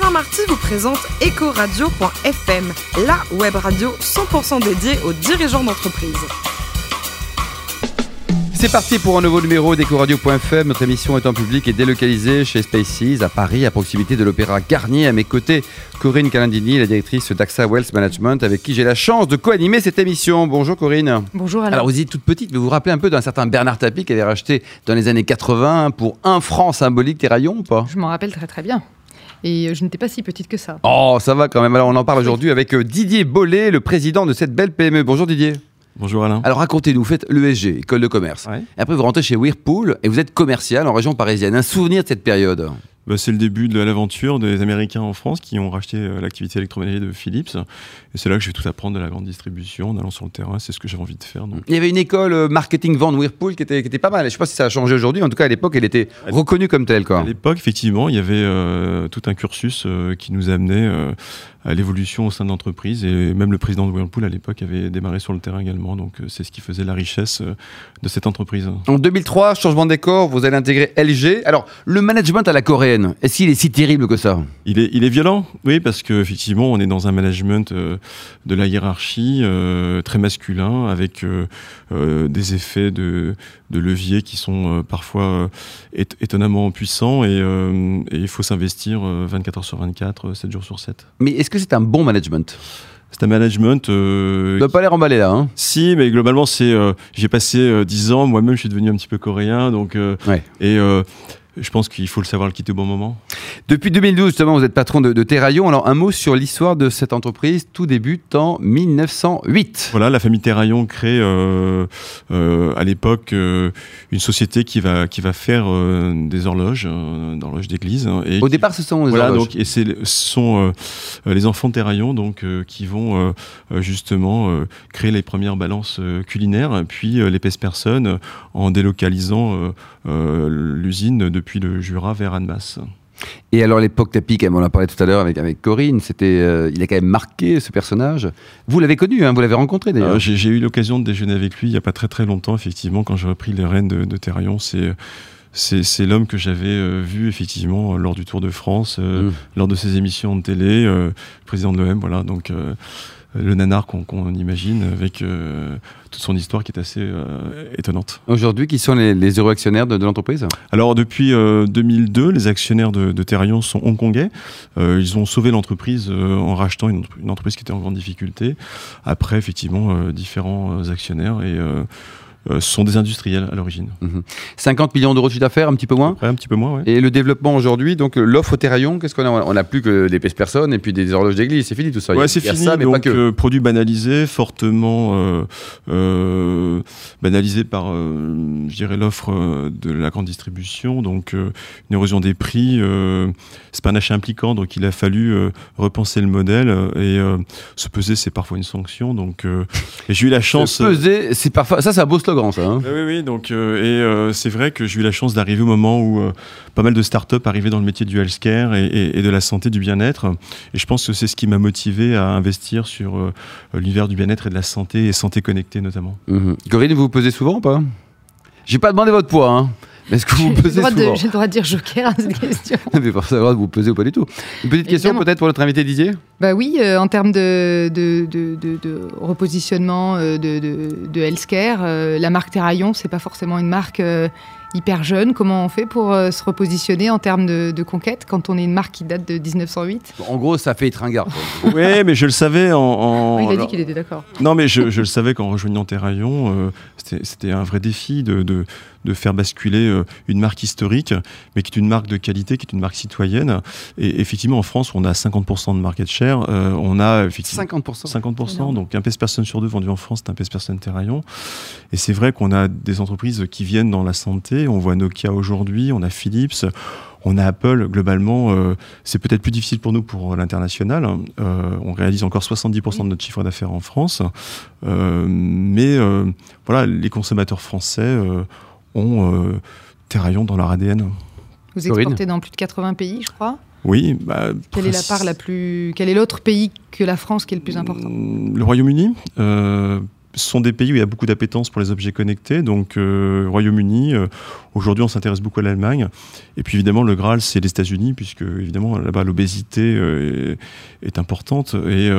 Alain Marty vous présente Ecoradio.fm, la web radio 100% dédiée aux dirigeants d'entreprise. C'est parti pour un nouveau numéro d'Ecoradio.fm. Notre émission est en public et délocalisée chez Spaces à Paris, à proximité de l'Opéra Garnier. À mes côtés, Corinne Calandini, la directrice d'AXA Wealth Management, avec qui j'ai la chance de co-animer cette émission. Bonjour Corinne. Bonjour Alain. Alors vous êtes toute petite, mais vous vous rappelez un peu d'un certain Bernard Tapie qui avait racheté dans les années 80 pour un franc symbolique Terraillon ou pas? Je m'en rappelle très très bien. Et je n'étais pas si petite que ça. Oh, ça va quand même. Alors on en parle aujourd'hui avec euh, Didier Bollet, le président de cette belle PME. Bonjour Didier. Bonjour Alain. Alors racontez-nous, vous faites l'ESG, école de commerce. Ouais. Et après vous rentrez chez Whirlpool et vous êtes commercial en région parisienne. Un souvenir de cette période Bah, c'est le début de l'aventure des Américains en France qui ont racheté euh, l'activité électroménager de Philips. Et c'est là que je vais tout apprendre de la grande distribution en allant sur le terrain. C'est ce que j'avais envie de faire. donc. Il y avait une école euh, marketing vente Whirlpool qui était, qui était pas mal. Je sais pas si ça a changé aujourd'hui. En tout cas, à l'époque, elle était reconnue comme telle. Quoi. À l'époque, effectivement, il y avait euh, tout un cursus qui nous amenait à l'évolution au sein de l'entreprise. Et même le président de Whirlpool à l'époque avait démarré sur le terrain également. Donc euh, c'est ce qui faisait la richesse euh, de cette entreprise. En 2003, changement de décor, vous allez intégrer LG. Alors, le management à la coréenne, est-ce qu'il est si terrible que ça? Il est, il est violent, oui, parce qu'effectivement, on est dans un management euh, de la hiérarchie très masculin, avec des effets de, de levier qui sont parfois étonnamment puissants, et, et il faut s'investir euh, 24 heures sur 24, euh, 7 jours sur 7. Mais est-ce que c'est un bon management C'est un management... euh, doit pas l'air emballé là. Hein Si, mais globalement, c'est. euh, j'ai passé euh, 10 ans. Moi-même, je suis devenu un petit peu coréen, donc. euh, Ouais. Et euh, je pense qu'il faut le savoir le quitter au bon moment. Depuis 2012, justement, vous êtes patron de, de Terraillon. Alors, un mot sur l'histoire de cette entreprise. Tout débute en 1908. Voilà, la famille Terraillon crée euh, euh, à l'époque euh, une société qui va qui va faire des horloges, d'horloges d'église. hein, et Au qui- départ, ce sont les voilà, horloges. donc et ce sont les enfants de Terraillon donc qui vont justement créer les premières balances culinaires, puis l'épaisse personne en délocalisant l'usine depuis le Jura vers Annemasse. Et alors l'époque Tapi, comme on en parlait tout à l'heure avec, avec Corinne, c'était, euh, il a quand même marqué ce personnage. Vous l'avez connu, hein, vous l'avez rencontré d'ailleurs. Euh, J'ai eu l'occasion de déjeuner avec lui il n'y a pas très très longtemps, effectivement, quand j'ai repris les rênes de, de Terraillon. C'est c'est l'homme que j'avais euh, vu effectivement lors du Tour de France, euh, Mm. lors de ses émissions de télé, euh, président de l'OM, voilà. Donc euh, le nanar qu'on imagine avec euh, toute son histoire qui est assez euh, étonnante. Aujourd'hui, qui sont les, les heureux actionnaires de, de l'entreprise Alors depuis euh, 2002, les actionnaires de, de Terraillon sont hongkongais. Euh, ils ont sauvé l'entreprise euh, en rachetant une, une entreprise qui était en grande difficulté. Après, effectivement, euh, différents euh, actionnaires et euh, sont des industriels à l'origine. 50 millions d'euros de chiffre d'affaires, un petit peu moins un petit peu moins, ouais. Et le développement aujourd'hui, donc euh, l'offre au Terraillon, qu'est-ce qu'on a? On n'a plus que des pèse personnes et puis des horloges d'église, c'est fini tout ça. Ouais, c'est fini. ça, mais donc, pas que. euh, produit banalisé, fortement euh, banalisé par, je dirais, l'offre de la grande distribution. Donc, une érosion des prix. C'est pas un achat impliquant, donc il a fallu repenser le modèle et se peser, c'est parfois une sanction. Donc, et j'ai eu la chance. Se peser, c'est parfois. Ça, c'est un beau slogan, ça. hein. Oui, oui, donc, euh, et euh, c'est vrai que j'ai eu la chance d'arriver au moment où euh, pas mal de startups arrivaient dans le métier du healthcare et, et, et de la santé, du bien-être. Et je pense que c'est ce qui m'a motivé à investir sur l'univers du bien-être et de la santé et santé connectée notamment. Mhm. Corinne, vous vous pesez souvent ou pas? J'ai pas demandé votre poids, hein. Est-ce que vous J'ai le, pesez droit de, souvent j'ai le droit de dire joker à cette question. Mais pour savoir vous pesez ou pas du tout. Une petite question peut-être pour notre invité Didier Bah oui, euh, en termes de, de, de, repositionnement euh, de, healthcare, euh, la marque Terraillon, c'est pas forcément une marque hyper jeune. Comment on fait pour euh, se repositionner en termes de, de conquête quand on est une marque qui date de 1908 En gros, ça fait étringard. oui, mais je le savais en. en- Il a dit qu'il était d'accord. Non, mais je, je le savais qu'en rejoignant Terraillon, euh, c'était- un vrai défi de, de, de faire basculer euh, une marque historique, mais qui est une marque de qualité, qui est une marque citoyenne. Et effectivement, en France, on a 50% de market share. euh, on a effectivement 50%. 50%, Énorme. donc un pèse personne sur deux vendu en France, c'est un pèse personne Terraillon. Et c'est vrai qu'on a des entreprises qui viennent dans la santé. On voit Nokia aujourd'hui, on a Philips, on a Apple. Globalement, euh, c'est peut-être plus difficile pour nous pour l'international. Euh, on réalise encore 70% de notre chiffre d'affaires en France. Euh, mais euh, voilà, les consommateurs français euh, ont euh, Terraillon dans leur ADN. Vous exportez dans plus de 80 pays, je crois. Oui. Bah, Quelle est la part la plus. Quel est l'autre pays que la France qui est le plus important? Le Royaume-Uni, euh, sont des pays où il y a beaucoup d'appétence pour les objets connectés. Donc, euh, Royaume-Uni, euh, aujourd'hui, on s'intéresse beaucoup à l'Allemagne. Et puis, évidemment, le Graal, c'est les États-Unis, puisque, évidemment, là-bas, l'obésité euh, est, importante. Et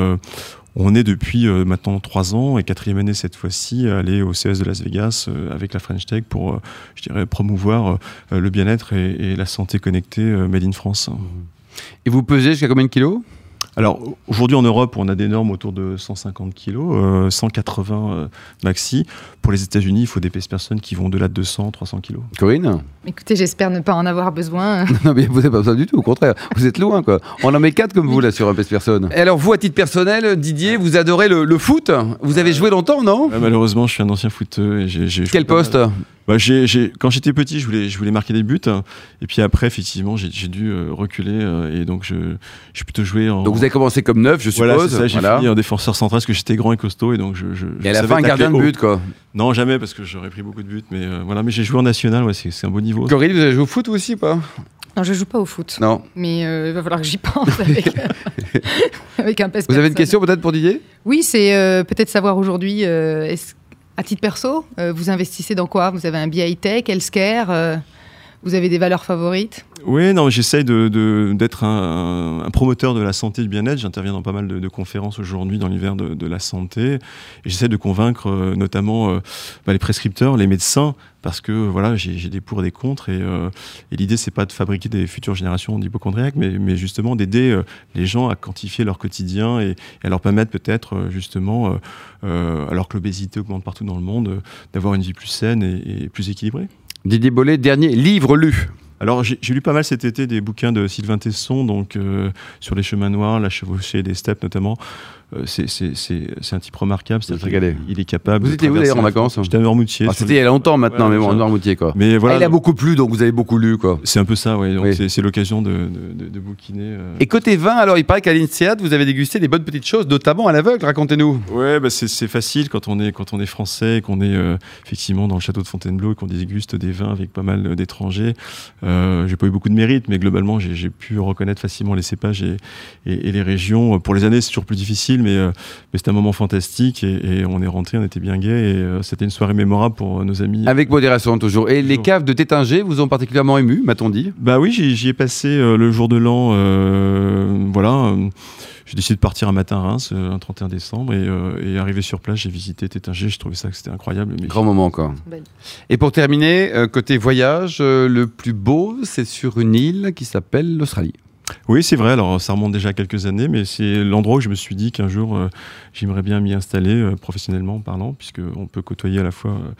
on est depuis maintenant trois ans et quatrième année cette fois-ci aller au CS de Las Vegas avec la French Tech pour, je dirais, promouvoir le bien-être et, et, la santé connectée made in France. Et vous pesez jusqu'à combien de kilos? Alors aujourd'hui en Europe, on a des normes autour de 150 kg, 180 maxi. Pour les États-Unis, il faut des personnes qui vont au-delà de 200, 300 kg. Corinne Écoutez, j'espère ne pas en avoir besoin. non, mais vous n'avez pas besoin du tout, au contraire. Vous êtes loin, quoi. On en met quatre comme vous, là, sur un personne. Et alors, vous, à titre personnel, Didier, vous adorez le, le foot Vous avez joué longtemps, non Malheureusement, je suis un ancien footeux. Et j'ai, Quel poste? Bah, quand j'étais petit, je voulais, je voulais marquer des buts. Et puis après, effectivement, j'ai, dû euh, reculer. Euh, et donc, je, j'ai plutôt joué en. Donc, vous avez commencé comme neuf, je suppose. Voilà, ça. J'ai voilà. fini en défenseur central parce que j'étais grand et costaud. Et donc, je. je et à la fin, un gardien de but, quoi. Non, jamais, parce que j'aurais pris beaucoup de buts. Mais euh, voilà, mais j'ai joué en national, ouais, c'est, un beau niveau. Corinne, vous avez joué au foot aussi, pas? Non, je joue pas au foot. Non. Mais euh, il va falloir que j'y pense avec, avec un passe Vous avez une question peut-être pour Didier? Oui, c'est euh, peut-être savoir aujourd'hui, euh, à titre perso, euh, vous investissez dans quoi? Vous avez un BI Tech, Healthcare euh, Vous avez des valeurs favorites Oui, non, j'essaye d'être de, de, un, promoteur de la santé et du bien-être. J'interviens dans pas mal de, conférences aujourd'hui dans l'hiver de, la santé. Et j'essaie de convaincre euh, notamment euh, bah, les prescripteurs, les médecins, parce que voilà, j'ai des pour et des contre. Et, euh, et l'idée, c'est pas de fabriquer des futures générations d'hypochondriaques, mais, justement d'aider euh, les gens à quantifier leur quotidien et, à leur permettre peut-être justement, alors que l'obésité augmente partout dans le monde, d'avoir une vie plus saine et plus équilibrée. Didier Bollet, dernier livre lu alors j'ai lu pas mal cet été des bouquins de Sylvain Tesson, donc euh, sur les chemins noirs, la chevauchée des steppes notamment. Euh, c'est un type remarquable. Il, il est capable. Vous étiez où d'ailleurs en vacances J'étais à Noirmoutier. Ah, C'était il y a longtemps maintenant, ouais, mais bon, à Noirmoutier quoi. Mais voilà. Ah, il a beaucoup plu, donc vous avez beaucoup lu quoi. C'est un peu ça, ouais. Oui. C'est l'occasion de, de, de, de, bouquiner. Euh... Et côté vin, alors il paraît qu'à l'INSEAD, vous avez dégusté des bonnes petites choses, notamment à l'aveugle. Racontez-nous. Ouais, bah c'est facile quand on est quand on est français, qu'on est euh, effectivement dans le château de Fontainebleau et qu'on déguste des vins avec pas mal d'étrangers. Euh, j'ai pas eu beaucoup de mérite, mais globalement j'ai pu reconnaître facilement les cépages et, et, et, les régions. Pour les années, c'est toujours plus difficile, mais, euh, mais c'était un moment fantastique et, et, on est rentré, on était bien gay et euh, c'était une soirée mémorable pour nos amis. Avec modération toujours. Et toujours. les caves de Tétinger vous ont particulièrement ému, m'a-t-on dit? Bah oui, j'y ai passé euh, le jour de l'an, euh, voilà. j'ai décidé de partir un matin à Reims, euh, un 31 décembre, et, euh, et arrivé sur place, j'ai visité Tétinger, je trouvais ça que c'était incroyable. Mais Grand moment encore. Belle. Et pour terminer, euh, côté voyage, le plus beau, c'est sur une île qui s'appelle l'Australie. Oui, c'est vrai. Alors, ça remonte déjà quelques années, mais c'est l'endroit où je me suis dit qu'un jour, euh, j'aimerais bien m'y installer, euh, professionnellement parlant, puisqu'on peut côtoyer à la fois euh,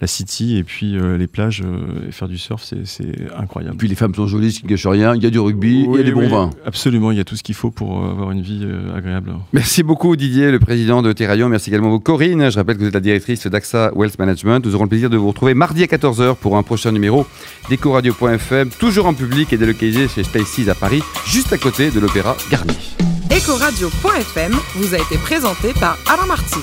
la city et puis les plages et faire du surf, c'est incroyable. Et puis les femmes sont jolies, ce qui ne gâche rien. Il y a du rugby, oui, il y a du bon oui, vin. Absolument, il y a tout ce qu'il faut pour avoir une vie agréable. Merci beaucoup, Didier, le président de Terraillon. Merci également à Corinne. Je rappelle que vous êtes la directrice d'AXA Wealth Management. Nous aurons le plaisir de vous retrouver mardi à 14h pour un prochain numéro d'Ecoradio.fm, toujours en public et délocalisé chez Spaces à Paris juste à côté de l'Opéra Garnier. Ecoradio.fm vous a été présenté par Alain Marty.